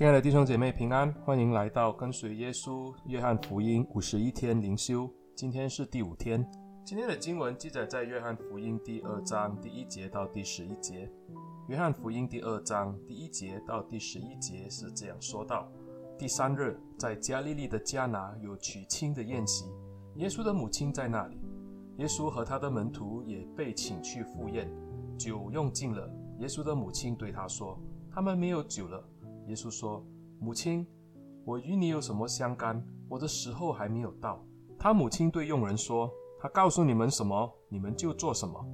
亲爱的弟兄姐妹平安，欢迎来到跟随耶稣约翰福音五十一天灵修。今天是第五天。今天的经文记载在约翰福音第二章第一节到第十一节。约翰福音第二章第一节到第十一节是这样说道：第三日，在加利利的迦拿有娶亲的宴席，耶稣的母亲在那里。耶稣和他的门徒也被请去赴宴，酒用尽了。耶稣的母亲对他说：“他们没有酒了。”耶稣说：“母亲，我与你有什么相干？我的时候还没有到。”他母亲对佣人说：“他告诉你们什么，你们就做什么。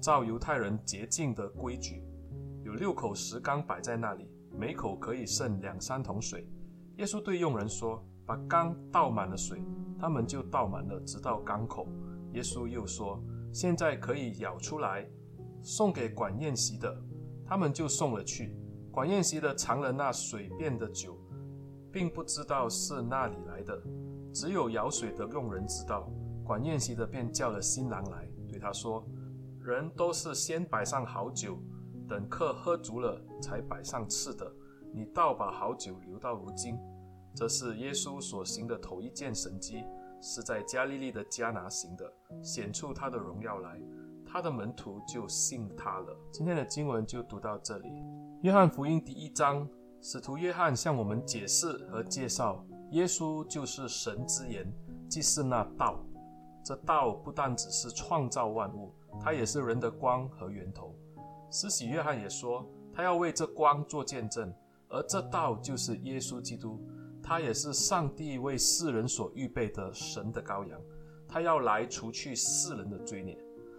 照犹太人洁净的规矩，有六口石缸摆在那里，每口可以盛两三桶水。”耶稣对佣人说：“把缸倒满了水。”他们就倒满了，直到缸口。耶稣又说：“现在可以舀出来，送给管宴席的。”他们就送了去。管宴席的尝了那水变的酒，并不知道是哪里来的，只有舀水的用人知道。管宴席的便叫了新郎来，对他说：“人都是先摆上好酒，等客喝足了，才摆上次的。你倒把好酒留到如今。”这是耶稣所行的头一件神迹，是在加利利的迦拿行的，显出他的荣耀来。他的门徒就信他了。今天的经文就读到这里。约翰福音第一章，使徒约翰向我们解释和介绍，耶稣就是神之言，即是那道。这道不但只是创造万物，它也是人的光和源头。施洗约翰也说，他要为这光做见证，而这道就是耶稣基督，他也是上帝为世人所预备的神的羔羊，他要来除去世人的罪孽。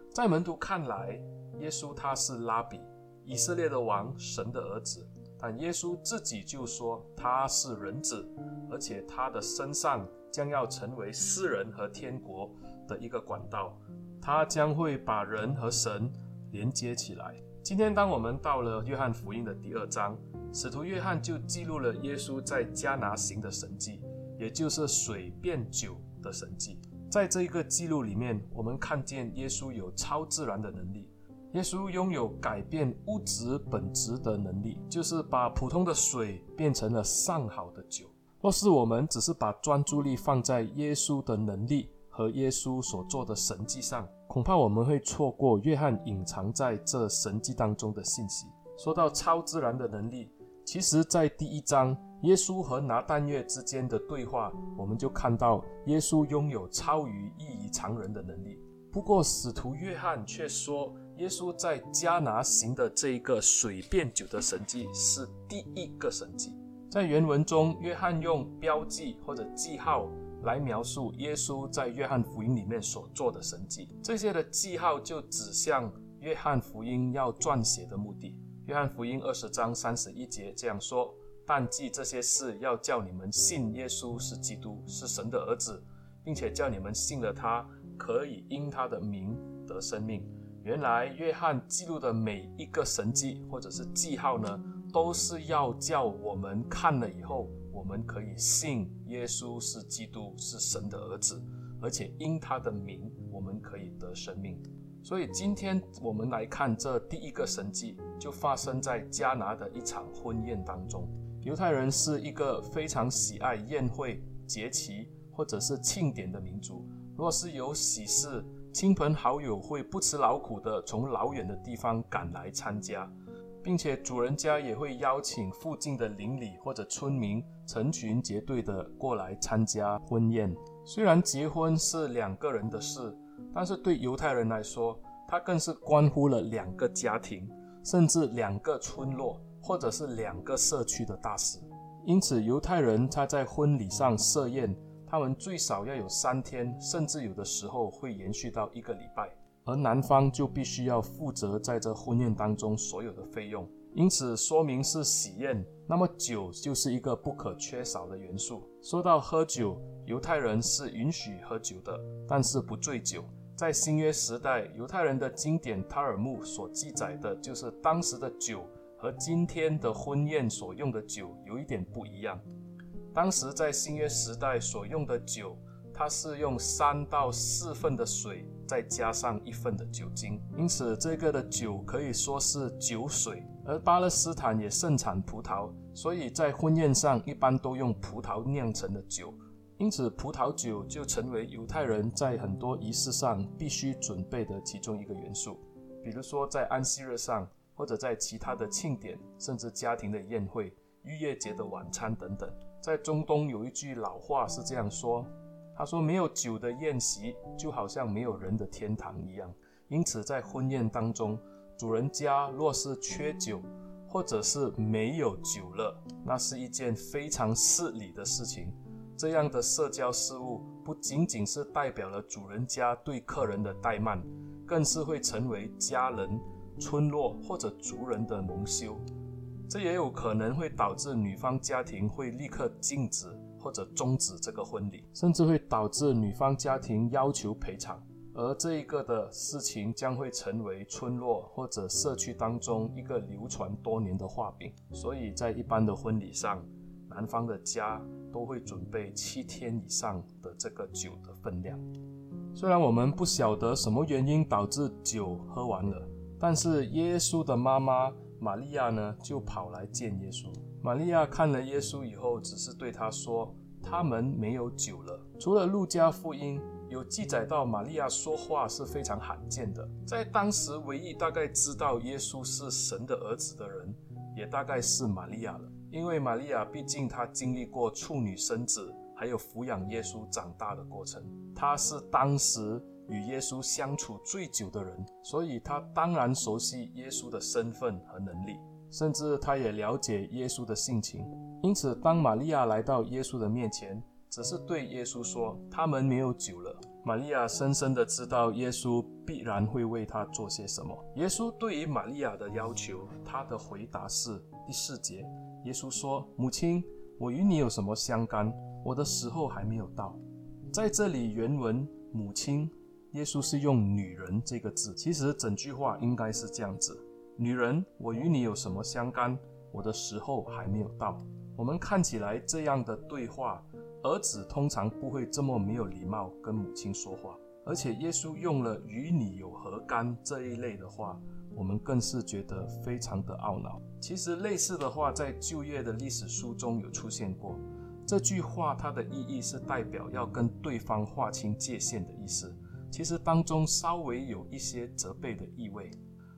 在门徒看来，耶稣他是拉比。以色列的王，神的儿子，但耶稣自己就说他是人子，而且他的身上将要成为世人和天国的一个管道，他将会把人和神连接起来。今天，当我们到了约翰福音的第二章，使徒约翰就记录了耶稣在迦拿行的神迹，也就是水变酒的神迹。在这一个记录里面，我们看见耶稣有超自然的能力。耶稣拥有改变物质本质的能力，就是把普通的水变成了上好的酒。若是我们只是把专注力放在耶稣的能力和耶稣所做的神迹上，恐怕我们会错过约翰隐藏在这神迹当中的信息。说到超自然的能力，其实在第一章耶稣和拿但月之间的对话，我们就看到耶稣拥有超于异于常人的能力。不过使徒约翰却说，耶稣在迦拿行的这一个水变酒的神迹是第一个神迹。在原文中，约翰用标记或者记号来描述耶稣在约翰福音里面所做的神迹。这些的记号就指向约翰福音要撰写的目的。约翰福音二十章三十一节这样说：“但记这些事，要叫你们信耶稣是基督，是神的儿子，并且叫你们信了他，可以因他的名得生命。”原来约翰记录的每一个神迹或者是记号呢，都是要叫我们看了以后，我们可以信耶稣是基督，是神的儿子，而且因他的名，我们可以得生命。所以今天我们来看这第一个神迹，就发生在加拿的一场婚宴当中。犹太人是一个非常喜爱宴会、节期或者是庆典的民族，若是有喜事，亲朋好友会不辞劳苦地从老远的地方赶来参加，并且主人家也会邀请附近的邻里或者村民成群结队地过来参加婚宴。虽然结婚是两个人的事，但是对犹太人来说，它更是关乎了两个家庭，甚至两个村落或者是两个社区的大事。因此，犹太人他在婚礼上设宴。他们最少要有三天，甚至有的时候会延续到一个礼拜，而男方就必须要负责在这婚宴当中所有的费用。因此，说明是喜宴，那么酒就是一个不可缺少的元素。说到喝酒，犹太人是允许喝酒的，但是不醉酒。在新约时代，犹太人的经典塔尔木所记载的就是当时的酒和今天的婚宴所用的酒有一点不一样。当时在新约时代所用的酒，它是用三到四份的水，再加上一份的酒精，因此这个的酒可以说是酒水。而巴勒斯坦也盛产葡萄，所以在婚宴上一般都用葡萄酿成的酒，因此葡萄酒就成为犹太人在很多仪式上必须准备的其中一个元素，比如说在安息日上，或者在其他的庆典，甚至家庭的宴会、逾越节的晚餐等等。在中东有一句老话是这样说。他说：“没有酒的宴席，就好像没有人的天堂一样。因此，在婚宴当中，主人家若是缺酒，或者是没有酒了，那是一件非常失礼的事情。这样的社交事务，不仅仅是代表了主人家对客人的怠慢，更是会成为家人、村落或者族人的蒙羞。这也有可能会导致女方家庭会立刻禁止。”或者终止这个婚礼，甚至会导致女方家庭要求赔偿，而这一个的事情将会成为村落或者社区当中一个流传多年的话柄。所以在一般的婚礼上，男方的家都会准备七天以上的这个酒的分量。虽然我们不晓得什么原因导致酒喝完了，但是耶稣的妈妈玛利亚呢，就跑来见耶稣。玛利亚看了耶稣以后，只是对他说：“他们没有酒了。”除了路加福音有记载到玛利亚说话是非常罕见的，在当时唯一大概知道耶稣是神的儿子的人，也大概是玛利亚了。因为玛利亚毕竟她经历过处女生子，还有抚养耶稣长大的过程，她是当时与耶稣相处最久的人，所以他当然熟悉耶稣的身份和能力。甚至他也了解耶稣的性情，因此当玛利亚来到耶稣的面前，只是对耶稣说：“他们没有酒了。”玛利亚深深的知道耶稣必然会为他做些什么。耶稣对于玛利亚的要求，他的回答是第四节：耶稣说：“母亲，我与你有什么相干？我的时候还没有到。”在这里原文“母亲”，耶稣是用“女人”这个字，其实整句话应该是这样子。女人，我与你有什么相干？我的时候还没有到。我们看起来这样的对话，儿子通常不会这么没有礼貌跟母亲说话，而且耶稣用了“与你有何干”这一类的话，我们更是觉得非常的懊恼。其实类似的话在旧约的历史书中有出现过。这句话它的意义是代表要跟对方划清界限的意思，其实当中稍微有一些责备的意味。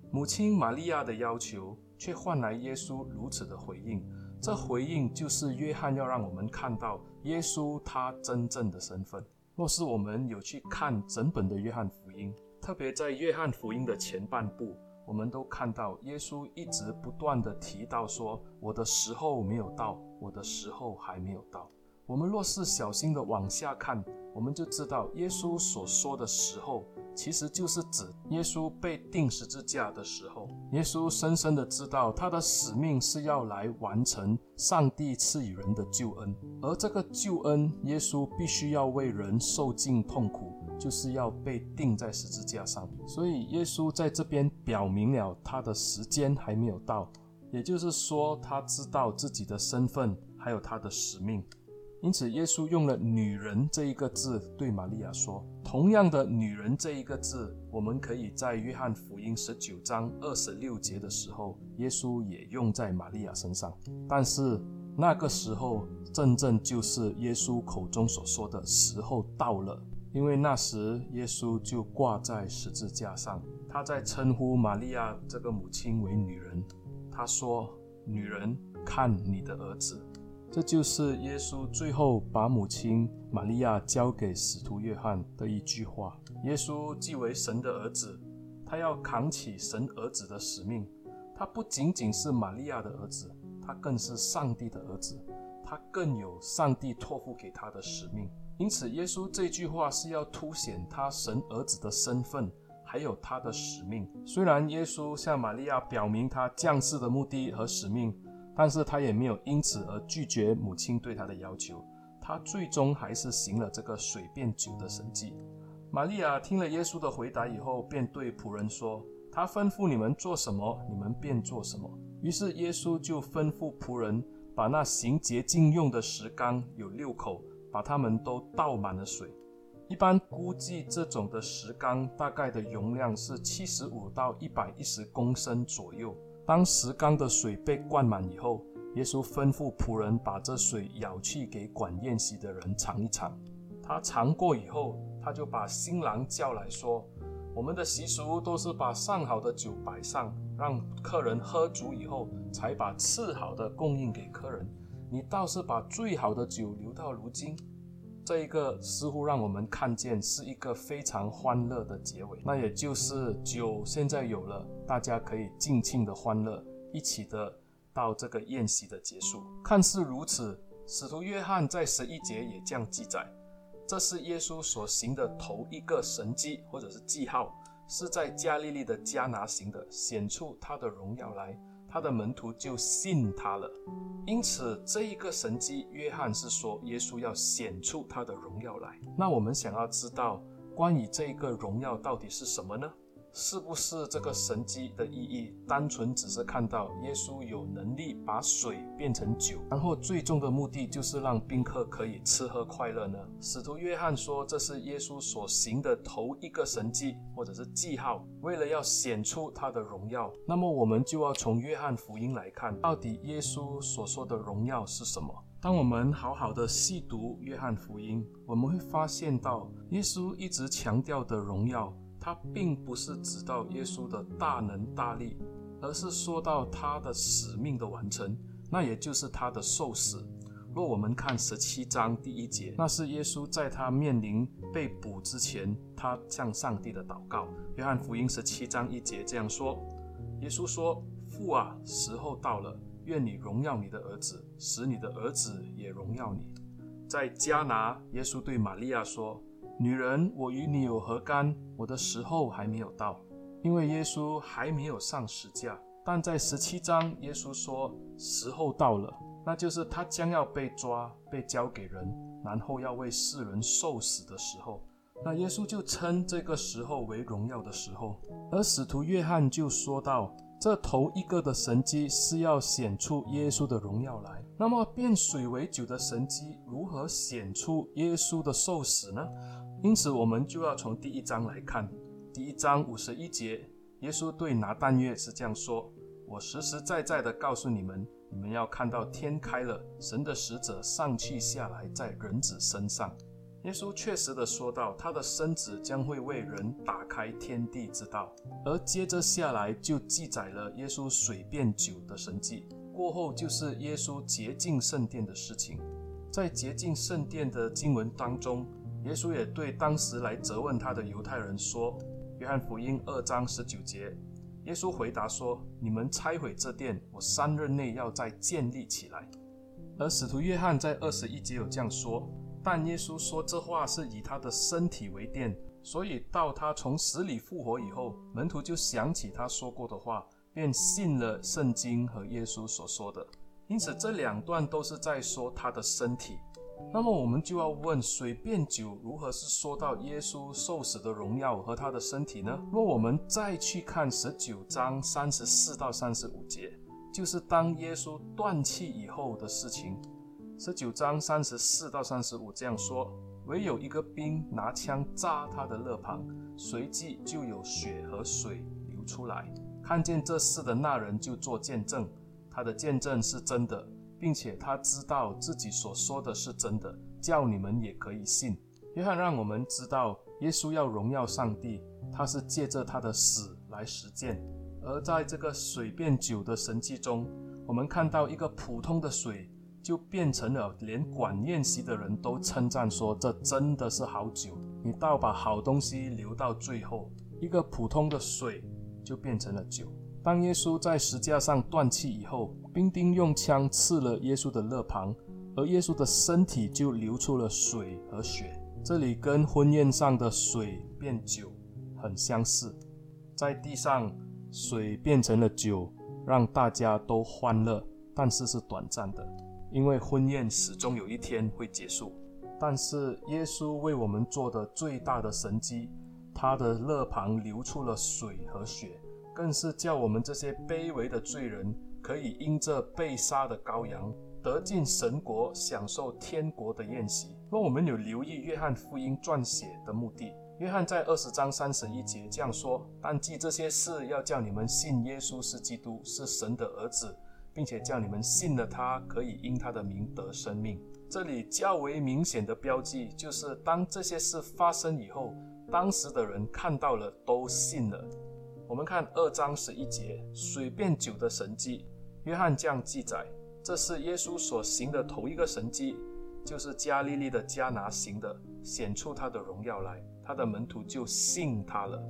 母亲玛利亚的要求，却换来耶稣如此的回应。这回应就是约翰要让我们看到耶稣他真正的身份。若是我们有去看整本的约翰福音，特别在约翰福音的前半部，我们都看到耶稣一直不断地提到说：“我的时候没有到，我的时候还没有到。”我们若是小心地往下看，我们就知道耶稣所说的时候。其实就是指耶稣被钉十字架的时候，耶稣深深的知道他的使命是要来完成上帝赐予人的救恩，而这个救恩，耶稣必须要为人受尽痛苦，就是要被钉在十字架上。所以耶稣在这边表明了他的时间还没有到，也就是说他知道自己的身份，还有他的使命。因此，耶稣用了“女人”这一个字对玛利亚说。同样的“女人”这一个字，我们可以在约翰福音十九章二十六节的时候，耶稣也用在玛利亚身上。但是那个时候，真正就是耶稣口中所说的时候到了，因为那时耶稣就挂在十字架上。他在称呼玛利亚这个母亲为“女人”，他说：“女人，看你的儿子。”这就是耶稣最后把母亲玛利亚交给使徒约翰的一句话。耶稣既为神的儿子，他要扛起神儿子的使命。他不仅仅是玛利亚的儿子，他更是上帝的儿子，他更有上帝托付给他的使命。因此，耶稣这句话是要凸显他神儿子的身份，还有他的使命。虽然耶稣向玛利亚表明他降世的目的和使命。但是他也没有因此而拒绝母亲对他的要求，他最终还是行了这个水变酒的神迹。玛利亚听了耶稣的回答以后，便对仆人说：“他吩咐你们做什么，你们便做什么。”于是耶稣就吩咐仆人把那行洁净用的石缸有六口，把它们都倒满了水。一般估计这种的石缸大概的容量是七十五到一百一十公升左右。当石缸的水被灌满以后，耶稣吩咐仆人把这水舀去给管宴席的人尝一尝。他尝过以后，他就把新郎叫来说：“我们的习俗都是把上好的酒摆上，让客人喝足以后，才把次好的供应给客人。你倒是把最好的酒留到如今。”这一个似乎让我们看见是一个非常欢乐的结尾，那也就是酒现在有了，大家可以尽情的欢乐，一起的到这个宴席的结束。看似如此，使徒约翰在十一节也这样记载：这是耶稣所行的头一个神迹或者是记号，是在加利利的迦拿行的，显出他的荣耀来。他的门徒就信他了，因此这一个神迹，约翰是说耶稣要显出他的荣耀来。那我们想要知道关于这一个荣耀到底是什么呢？是不是这个神迹的意义，单纯只是看到耶稣有能力把水变成酒，然后最终的目的就是让宾客可以吃喝快乐呢？使徒约翰说这是耶稣所行的头一个神迹，或者是记号，为了要显出他的荣耀。那么我们就要从约翰福音来看，到底耶稣所说的荣耀是什么？当我们好好的细读约翰福音，我们会发现到耶稣一直强调的荣耀。他并不是指到耶稣的大能大力，而是说到他的使命的完成，那也就是他的受死。若我们看十七章第一节，那是耶稣在他面临被捕之前，他向上帝的祷告。约翰福音十七章一节这样说：耶稣说：“父啊，时候到了，愿你荣耀你的儿子，使你的儿子也荣耀你。”在迦拿，耶稣对玛利亚说。女人，我与你有何干？我的时候还没有到，因为耶稣还没有上十架。但在十七章，耶稣说时候到了，那就是他将要被抓，被交给人，然后要为世人受死的时候。那耶稣就称这个时候为荣耀的时候。而使徒约翰就说到，这头一个的神迹是要显出耶稣的荣耀来。那么变水为酒的神迹如何显出耶稣的受死呢？因此，我们就要从第一章来看。第一章五十一节，耶稣对拿但业是这样说：“我实实在在的告诉你们，你们要看到天开了，神的使者上去下来在人子身上。”耶稣确实的说道，他的身子将会为人打开天地之道。而接着下来就记载了耶稣水变酒的神迹。过后就是耶稣洁净圣殿的事情。在洁净圣殿的经文当中。耶稣也对当时来责问他的犹太人说：“约翰福音二章十九节，耶稣回答说：‘你们拆毁这殿，我三日内要再建立起来。’而使徒约翰在二十一节有这样说。但耶稣说这话是以他的身体为殿，所以到他从死里复活以后，门徒就想起他说过的话，便信了圣经和耶稣所说的。因此，这两段都是在说他的身体。”那么我们就要问：水变酒如何是说到耶稣受死的荣耀和他的身体呢？若我们再去看十九章三十四到三十五节，就是当耶稣断气以后的事情。十九章三十四到三十五这样说：唯有一个兵拿枪扎他的肋旁，随即就有血和水流出来。看见这事的那人就做见证，他的见证是真的。并且他知道自己所说的是真的，叫你们也可以信。约翰让我们知道，耶稣要荣耀上帝，他是借着他的死来实践。而在这个水变酒的神迹中，我们看到一个普通的水，就变成了连管宴席的人都称赞说，这真的是好酒。你倒把好东西留到最后，一个普通的水就变成了酒。当耶稣在石架上断气以后，兵丁用枪刺了耶稣的肋旁，而耶稣的身体就流出了水和血。这里跟婚宴上的水变酒很相似，在地上水变成了酒，让大家都欢乐，但是是短暂的，因为婚宴始终有一天会结束。但是耶稣为我们做的最大的神迹，他的肋旁流出了水和血。更是叫我们这些卑微的罪人，可以因这被杀的羔羊得进神国，享受天国的宴席。若我们有留意约翰福音撰写的目的，约翰在二十章三十一节这样说：“但记这些事，要叫你们信耶稣是基督，是神的儿子，并且叫你们信了他，可以因他的名得生命。”这里较为明显的标记，就是当这些事发生以后，当时的人看到了，都信了。我们看二章十一节，水变酒的神迹，约翰这样记载：这是耶稣所行的头一个神迹，就是加利利的迦拿行的，显出他的荣耀来，他的门徒就信他了。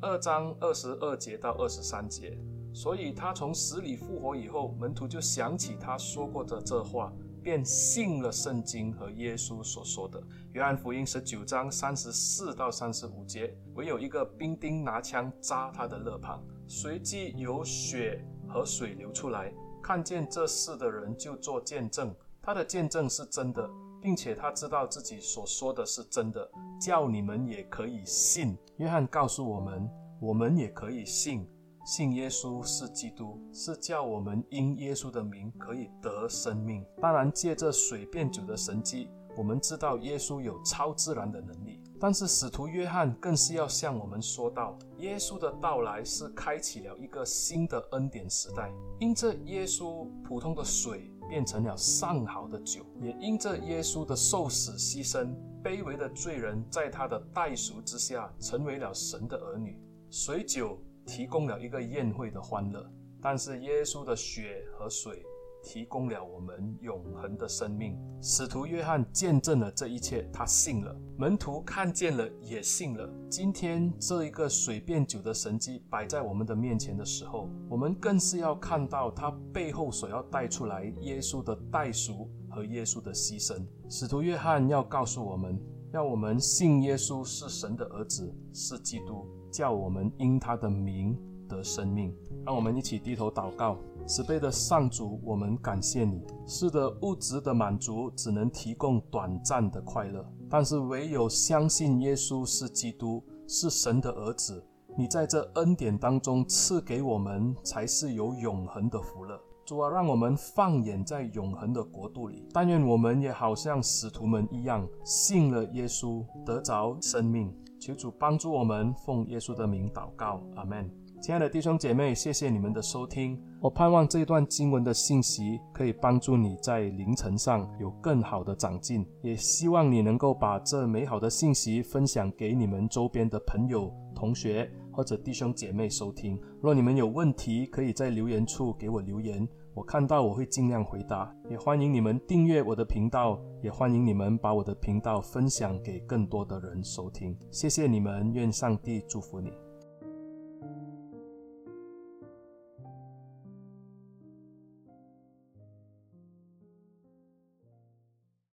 二章二十二节到二十三节，所以他从死里复活以后，门徒就想起他说过的这话。便信了圣经和耶稣所说的。约翰福音十九章三十四到三十五节，唯有一个兵丁拿枪扎他的肋旁，随即有血和水流出来。看见这事的人就做见证，他的见证是真的，并且他知道自己所说的是真的，叫你们也可以信。约翰告诉我们，我们也可以信。信耶稣是基督，是叫我们因耶稣的名可以得生命。当然，借着水变酒的神迹，我们知道耶稣有超自然的能力。但是，使徒约翰更是要向我们说道：耶稣的到来是开启了一个新的恩典时代。因着耶稣，普通的水变成了上好的酒；也因着耶稣的受死牺牲，卑微的罪人在他的代赎之下，成为了神的儿女。水酒。提供了一个宴会的欢乐，但是耶稣的血和水提供了我们永恒的生命。使徒约翰见证了这一切，他信了；门徒看见了，也信了。今天这一个水变酒的神迹摆在我们的面前的时候，我们更是要看到他背后所要带出来耶稣的代赎和耶稣的牺牲。使徒约翰要告诉我们，要我们信耶稣是神的儿子，是基督。叫我们因他的名得生命，让我们一起低头祷告。慈悲的上主，我们感谢你。是的，物质的满足只能提供短暂的快乐，但是唯有相信耶稣是基督，是神的儿子，你在这恩典当中赐给我们，才是有永恒的福乐。主啊，让我们放眼在永恒的国度里。但愿我们也好像使徒们一样，信了耶稣，得着生命。求主帮助我们，奉耶稣的名祷告，阿门。亲爱的弟兄姐妹，谢谢你们的收听。我盼望这一段经文的信息可以帮助你在灵程上有更好的长进，也希望你能够把这美好的信息分享给你们周边的朋友、同学或者弟兄姐妹收听。若你们有问题，可以在留言处给我留言。我看到我会尽量回答，也欢迎你们订阅我的频道，也欢迎你们把我的频道分享给更多的人收听。谢谢你们，愿上帝祝福你。